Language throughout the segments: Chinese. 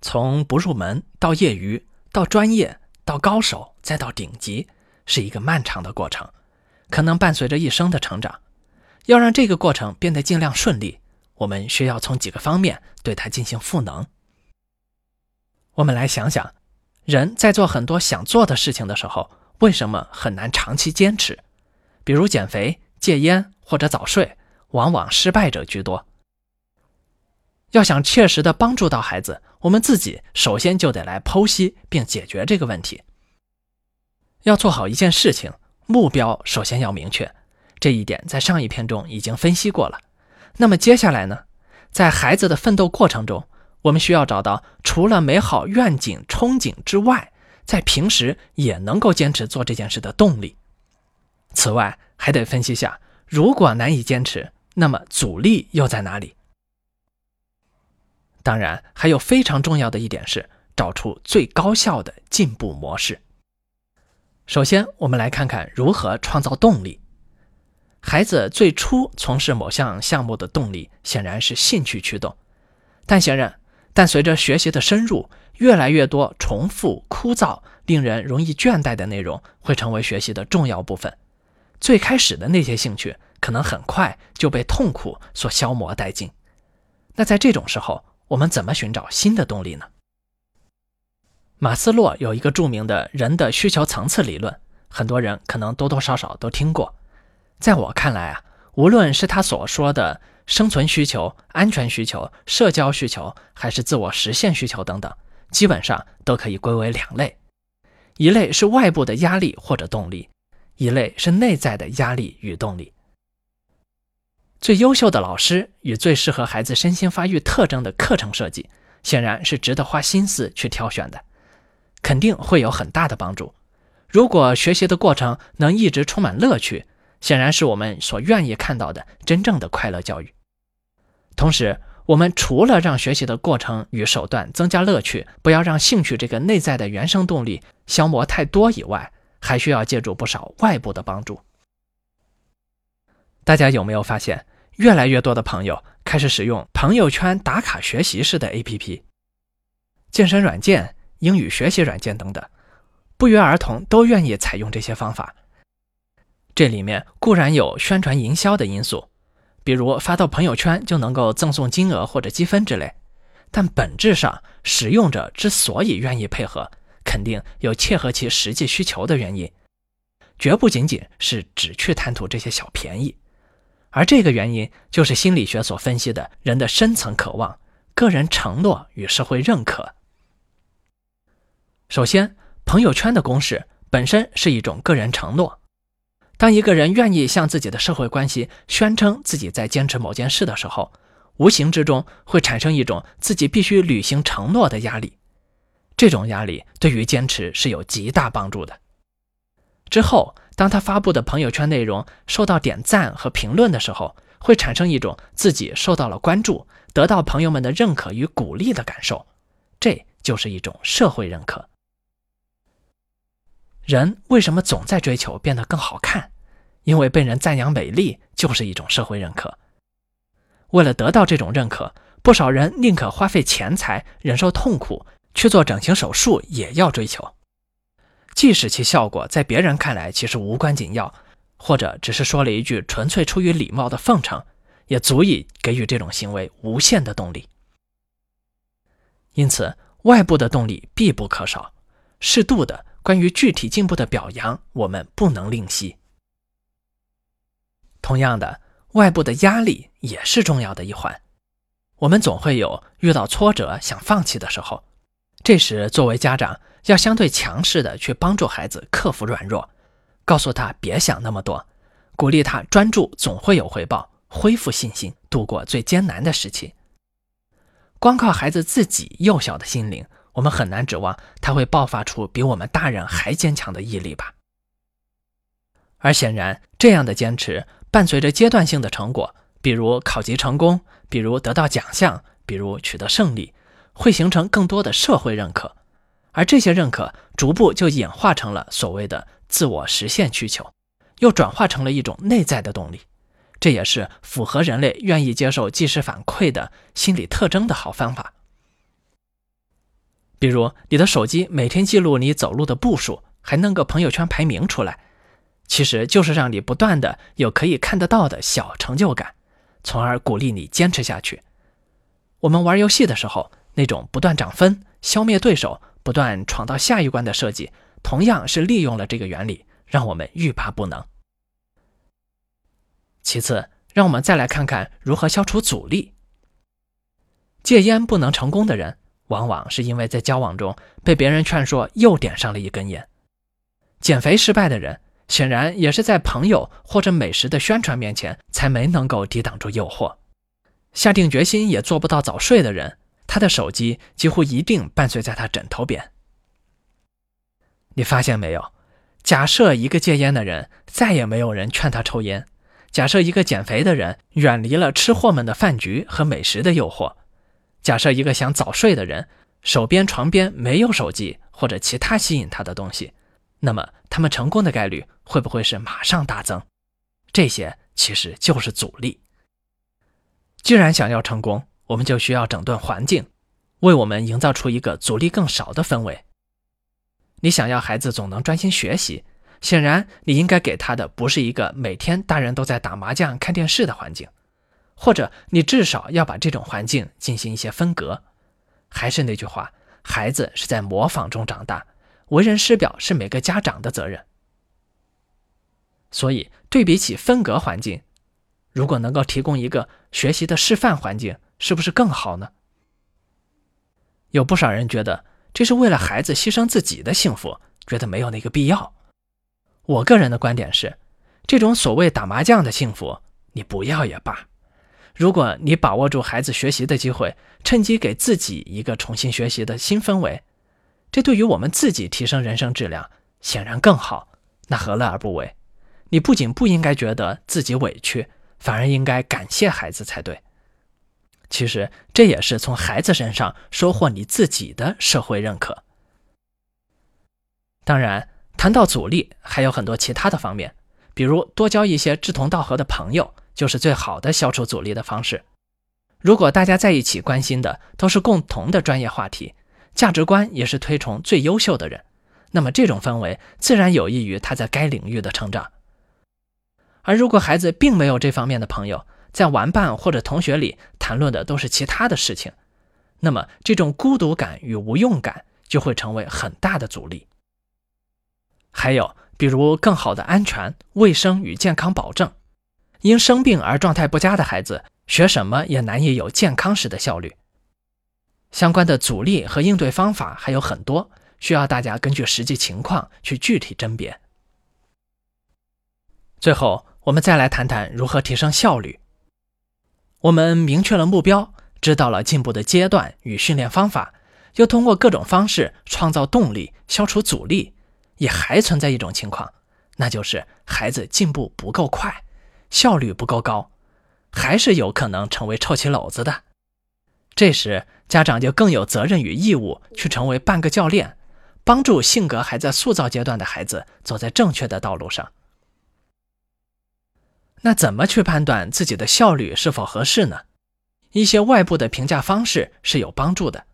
从不入门到业余，到专业，到高手，再到顶级，是一个漫长的过程，可能伴随着一生的成长。要让这个过程变得尽量顺利，我们需要从几个方面对它进行赋能。我们来想想，人在做很多想做的事情的时候，为什么很难长期坚持？比如减肥、戒烟或者早睡，往往失败者居多。要想切实的帮助到孩子，我们自己首先就得来剖析并解决这个问题。要做好一件事情，目标首先要明确，这一点在上一篇中已经分析过了。那么接下来呢，在孩子的奋斗过程中，我们需要找到除了美好愿景憧憬之外，在平时也能够坚持做这件事的动力。此外，还得分析下，如果难以坚持，那么阻力又在哪里？当然，还有非常重要的一点是找出最高效的进步模式。首先，我们来看看如何创造动力。孩子最初从事某项项目的动力显然是兴趣驱动，但显然，但随着学习的深入，越来越多重复、枯燥、令人容易倦怠的内容会成为学习的重要部分。最开始的那些兴趣可能很快就被痛苦所消磨殆尽。那在这种时候，我们怎么寻找新的动力呢？马斯洛有一个著名的人的需求层次理论，很多人可能多多少少都听过。在我看来啊，无论是他所说的生存需求、安全需求、社交需求，还是自我实现需求等等，基本上都可以归为两类：一类是外部的压力或者动力，一类是内在的压力与动力。最优秀的老师与最适合孩子身心发育特征的课程设计，显然是值得花心思去挑选的，肯定会有很大的帮助。如果学习的过程能一直充满乐趣，显然是我们所愿意看到的真正的快乐教育。同时，我们除了让学习的过程与手段增加乐趣，不要让兴趣这个内在的原生动力消磨太多以外，还需要借助不少外部的帮助。大家有没有发现？越来越多的朋友开始使用朋友圈打卡学习式的 APP、健身软件、英语学习软件等等，不约而同都愿意采用这些方法。这里面固然有宣传营销的因素，比如发到朋友圈就能够赠送金额或者积分之类，但本质上，使用者之所以愿意配合，肯定有切合其实际需求的原因，绝不仅仅是只去贪图这些小便宜。而这个原因，就是心理学所分析的人的深层渴望、个人承诺与社会认可。首先，朋友圈的公式本身是一种个人承诺。当一个人愿意向自己的社会关系宣称自己在坚持某件事的时候，无形之中会产生一种自己必须履行承诺的压力。这种压力对于坚持是有极大帮助的。之后。当他发布的朋友圈内容受到点赞和评论的时候，会产生一种自己受到了关注、得到朋友们的认可与鼓励的感受，这就是一种社会认可。人为什么总在追求变得更好看？因为被人赞扬美丽就是一种社会认可。为了得到这种认可，不少人宁可花费钱财、忍受痛苦去做整形手术，也要追求。即使其效果在别人看来其实无关紧要，或者只是说了一句纯粹出于礼貌的奉承，也足以给予这种行为无限的动力。因此，外部的动力必不可少，适度的关于具体进步的表扬，我们不能吝惜。同样的，外部的压力也是重要的一环。我们总会有遇到挫折想放弃的时候，这时作为家长。要相对强势的去帮助孩子克服软弱，告诉他别想那么多，鼓励他专注，总会有回报，恢复信心，度过最艰难的时期。光靠孩子自己幼小的心灵，我们很难指望他会爆发出比我们大人还坚强的毅力吧。而显然，这样的坚持伴随着阶段性的成果，比如考级成功，比如得到奖项，比如取得胜利，会形成更多的社会认可。而这些认可逐步就演化成了所谓的自我实现需求，又转化成了一种内在的动力。这也是符合人类愿意接受即时反馈的心理特征的好方法。比如你的手机每天记录你走路的步数，还弄个朋友圈排名出来，其实就是让你不断的有可以看得到的小成就感，从而鼓励你坚持下去。我们玩游戏的时候，那种不断涨分、消灭对手、不断闯到下一关的设计，同样是利用了这个原理，让我们欲罢不能。其次，让我们再来看看如何消除阻力。戒烟不能成功的人，往往是因为在交往中被别人劝说又点上了一根烟；减肥失败的人，显然也是在朋友或者美食的宣传面前才没能够抵挡住诱惑；下定决心也做不到早睡的人，他的手机几乎一定伴随在他枕头边。你发现没有？假设一个戒烟的人，再也没有人劝他抽烟；假设一个减肥的人，远离了吃货们的饭局和美食的诱惑。假设一个想早睡的人，手边床边没有手机或者其他吸引他的东西，那么他们成功的概率会不会是马上大增？这些其实就是阻力。既然想要成功，我们就需要整顿环境，为我们营造出一个阻力更少的氛围。你想要孩子总能专心学习，显然你应该给他的不是一个每天大人都在打麻将、看电视的环境。或者你至少要把这种环境进行一些分隔。还是那句话，孩子是在模仿中长大，为人师表是每个家长的责任。所以，对比起分隔环境，如果能够提供一个学习的示范环境，是不是更好呢？有不少人觉得这是为了孩子牺牲自己的幸福，觉得没有那个必要。我个人的观点是，这种所谓打麻将的幸福，你不要也罢。如果你把握住孩子学习的机会，趁机给自己一个重新学习的新氛围，这对于我们自己提升人生质量显然更好。那何乐而不为？你不仅不应该觉得自己委屈，反而应该感谢孩子才对。其实这也是从孩子身上收获你自己的社会认可。当然，谈到阻力，还有很多其他的方面，比如多交一些志同道合的朋友。就是最好的消除阻力的方式。如果大家在一起关心的都是共同的专业话题，价值观也是推崇最优秀的人，那么这种氛围自然有益于他在该领域的成长。而如果孩子并没有这方面的朋友，在玩伴或者同学里谈论的都是其他的事情，那么这种孤独感与无用感就会成为很大的阻力。还有，比如更好的安全、卫生与健康保证。因生病而状态不佳的孩子，学什么也难以有健康时的效率。相关的阻力和应对方法还有很多，需要大家根据实际情况去具体甄别。最后，我们再来谈谈如何提升效率。我们明确了目标，知道了进步的阶段与训练方法，又通过各种方式创造动力，消除阻力，也还存在一种情况，那就是孩子进步不够快。效率不够高，还是有可能成为臭棋篓子的。这时，家长就更有责任与义务去成为半个教练，帮助性格还在塑造阶段的孩子走在正确的道路上。那怎么去判断自己的效率是否合适呢？一些外部的评价方式是有帮助的，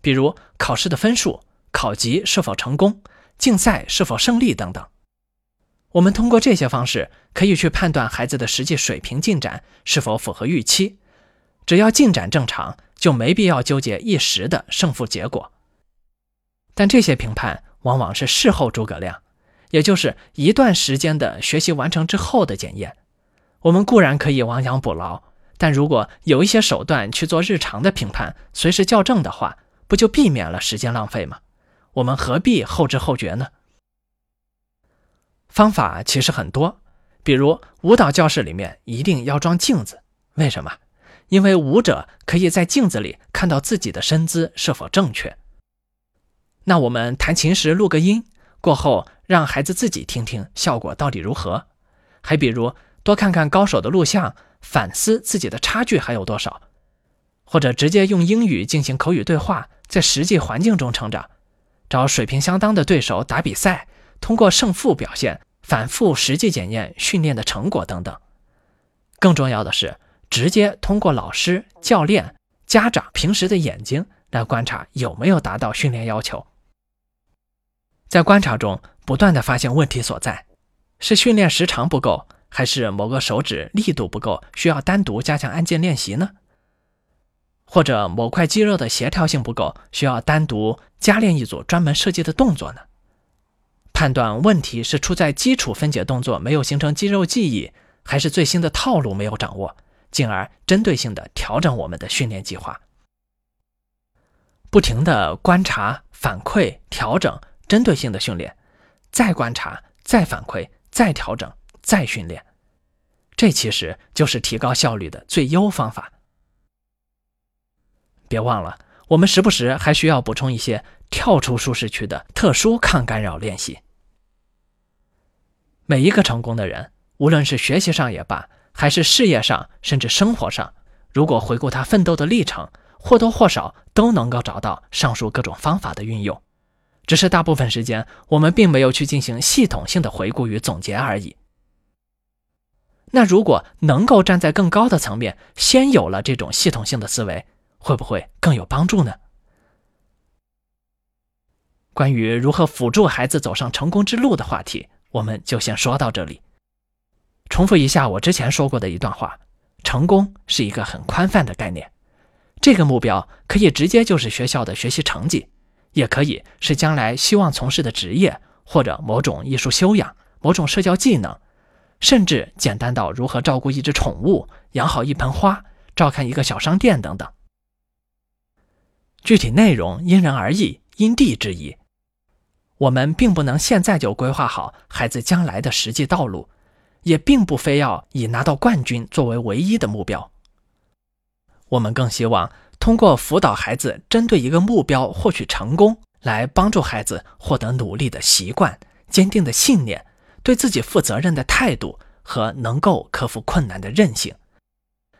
比如考试的分数、考级是否成功、竞赛是否胜利等等。我们通过这些方式，可以去判断孩子的实际水平进展是否符合预期。只要进展正常，就没必要纠结一时的胜负结果。但这些评判往往是事后诸葛亮，也就是一段时间的学习完成之后的检验。我们固然可以亡羊补牢，但如果有一些手段去做日常的评判，随时校正的话，不就避免了时间浪费吗？我们何必后知后觉呢？方法其实很多，比如舞蹈教室里面一定要装镜子，为什么？因为舞者可以在镜子里看到自己的身姿是否正确。那我们弹琴时录个音，过后让孩子自己听听效果到底如何。还比如多看看高手的录像，反思自己的差距还有多少，或者直接用英语进行口语对话，在实际环境中成长，找水平相当的对手打比赛。通过胜负表现反复实际检验训练的成果等等，更重要的是直接通过老师、教练、家长平时的眼睛来观察有没有达到训练要求。在观察中不断的发现问题所在，是训练时长不够，还是某个手指力度不够，需要单独加强按键练习呢？或者某块肌肉的协调性不够，需要单独加练一组专门设计的动作呢？判断问题是出在基础分解动作没有形成肌肉记忆，还是最新的套路没有掌握，进而针对性的调整我们的训练计划。不停的观察、反馈、调整，针对性的训练，再观察、再反馈、再调整、再训练，这其实就是提高效率的最优方法。别忘了，我们时不时还需要补充一些跳出舒适区的特殊抗干扰练习。每一个成功的人，无论是学习上也罢，还是事业上，甚至生活上，如果回顾他奋斗的历程，或多或少都能够找到上述各种方法的运用。只是大部分时间，我们并没有去进行系统性的回顾与总结而已。那如果能够站在更高的层面，先有了这种系统性的思维，会不会更有帮助呢？关于如何辅助孩子走上成功之路的话题。我们就先说到这里。重复一下我之前说过的一段话：成功是一个很宽泛的概念，这个目标可以直接就是学校的学习成绩，也可以是将来希望从事的职业，或者某种艺术修养、某种社交技能，甚至简单到如何照顾一只宠物、养好一盆花、照看一个小商店等等。具体内容因人而异，因地制宜。我们并不能现在就规划好孩子将来的实际道路，也并不非要以拿到冠军作为唯一的目标。我们更希望通过辅导孩子针对一个目标获取成功，来帮助孩子获得努力的习惯、坚定的信念、对自己负责任的态度和能够克服困难的韧性，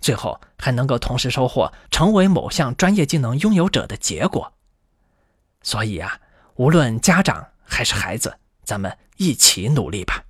最后还能够同时收获成为某项专业技能拥有者的结果。所以啊。无论家长还是孩子，咱们一起努力吧。